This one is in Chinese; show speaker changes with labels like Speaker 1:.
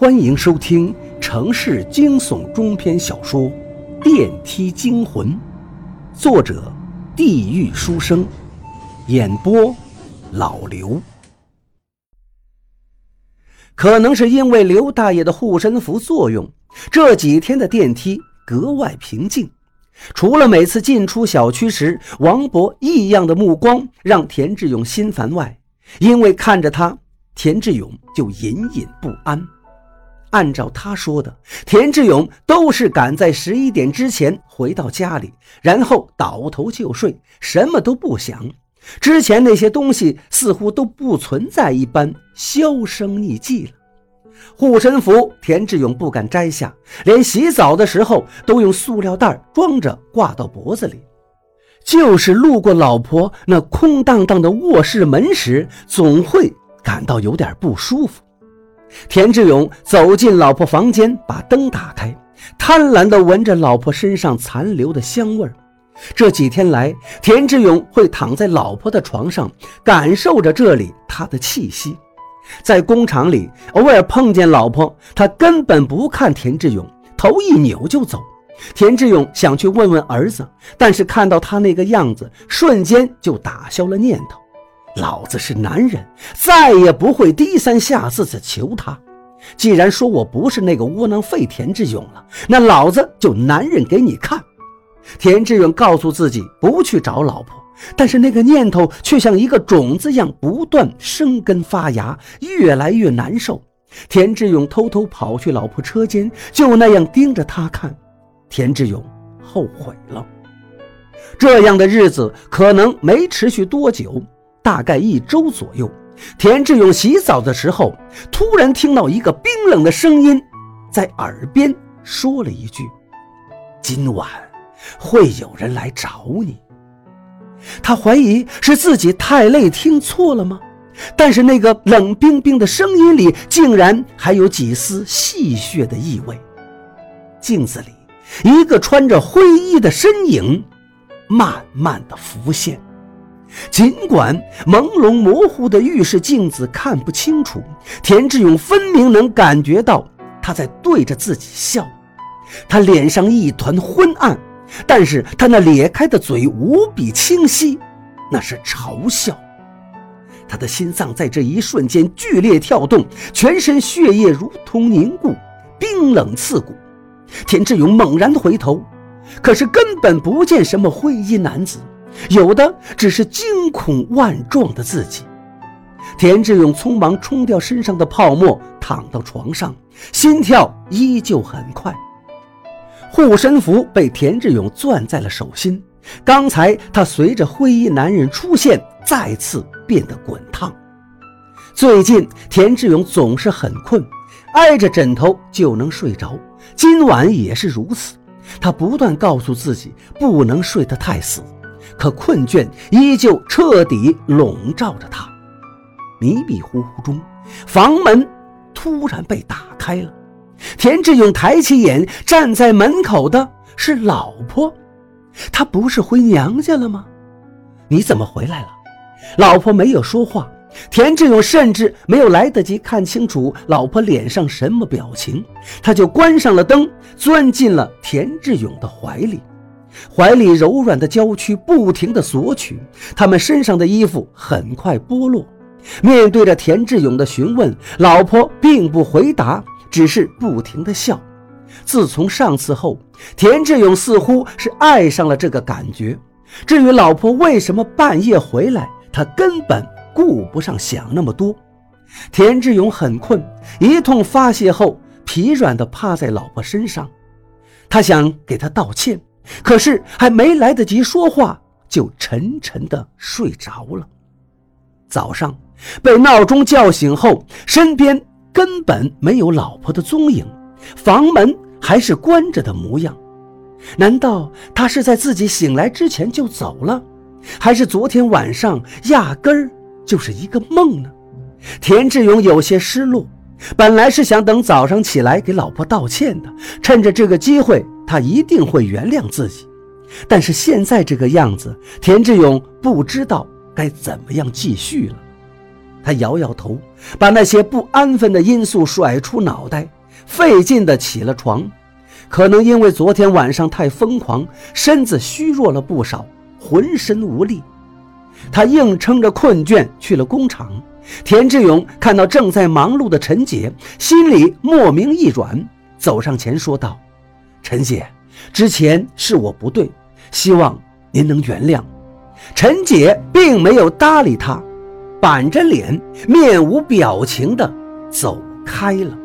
Speaker 1: 欢迎收听城市惊悚中篇小说《电梯惊魂》，作者：地狱书生，演播：老刘。可能是因为刘大爷的护身符作用，这几天的电梯格外平静。除了每次进出小区时，王博异样的目光让田志勇心烦外，因为看着他，田志勇就隐隐不安。按照他说的，田志勇都是赶在十一点之前回到家里，然后倒头就睡，什么都不想。之前那些东西似乎都不存在一般，销声匿迹了。护身符，田志勇不敢摘下，连洗澡的时候都用塑料袋装着挂到脖子里。就是路过老婆那空荡荡的卧室门时，总会感到有点不舒服。田志勇走进老婆房间，把灯打开，贪婪地闻着老婆身上残留的香味儿。这几天来，田志勇会躺在老婆的床上，感受着这里她的气息。在工厂里，偶尔碰见老婆，他根本不看田志勇，头一扭就走。田志勇想去问问儿子，但是看到他那个样子，瞬间就打消了念头。老子是男人，再也不会低三下四的求他。既然说我不是那个窝囊废田志勇了，那老子就男人给你看。田志勇告诉自己不去找老婆，但是那个念头却像一个种子一样不断生根发芽，越来越难受。田志勇偷偷跑去老婆车间，就那样盯着她看。田志勇后悔了。这样的日子可能没持续多久。大概一周左右，田志勇洗澡的时候，突然听到一个冰冷的声音在耳边说了一句：“今晚会有人来找你。”他怀疑是自己太累听错了吗？但是那个冷冰冰的声音里竟然还有几丝戏谑的意味。镜子里，一个穿着灰衣的身影慢慢的浮现。尽管朦胧模糊的浴室镜子看不清楚，田志勇分明能感觉到他在对着自己笑。他脸上一团昏暗，但是他那咧开的嘴无比清晰，那是嘲笑。他的心脏在这一瞬间剧烈跳动，全身血液如同凝固，冰冷刺骨。田志勇猛然回头，可是根本不见什么灰衣男子。有的只是惊恐万状的自己。田志勇匆忙冲掉身上的泡沫，躺到床上，心跳依旧很快。护身符被田志勇攥在了手心，刚才他随着灰衣男人出现，再次变得滚烫。最近田志勇总是很困，挨着枕头就能睡着，今晚也是如此。他不断告诉自己，不能睡得太死。可困倦依旧彻底笼罩着他，迷迷糊糊中，房门突然被打开了。田志勇抬起眼，站在门口的是老婆。他不是回娘家了吗？你怎么回来了？老婆没有说话。田志勇甚至没有来得及看清楚老婆脸上什么表情，他就关上了灯，钻进了田志勇的怀里。怀里柔软的娇躯不停地索取，他们身上的衣服很快剥落。面对着田志勇的询问，老婆并不回答，只是不停地笑。自从上次后，田志勇似乎是爱上了这个感觉。至于老婆为什么半夜回来，他根本顾不上想那么多。田志勇很困，一通发泄后，疲软地趴在老婆身上。他想给她道歉。可是还没来得及说话，就沉沉的睡着了。早上被闹钟叫醒后，身边根本没有老婆的踪影，房门还是关着的模样。难道他是在自己醒来之前就走了，还是昨天晚上压根儿就是一个梦呢？田志勇有些失落，本来是想等早上起来给老婆道歉的，趁着这个机会。他一定会原谅自己，但是现在这个样子，田志勇不知道该怎么样继续了。他摇摇头，把那些不安分的因素甩出脑袋，费劲地起了床。可能因为昨天晚上太疯狂，身子虚弱了不少，浑身无力。他硬撑着困倦去了工厂。田志勇看到正在忙碌的陈姐，心里莫名一软，走上前说道：“陈姐，之前是我不对，希望您能原谅。”陈姐并没有搭理他，板着脸，面无表情的走开了。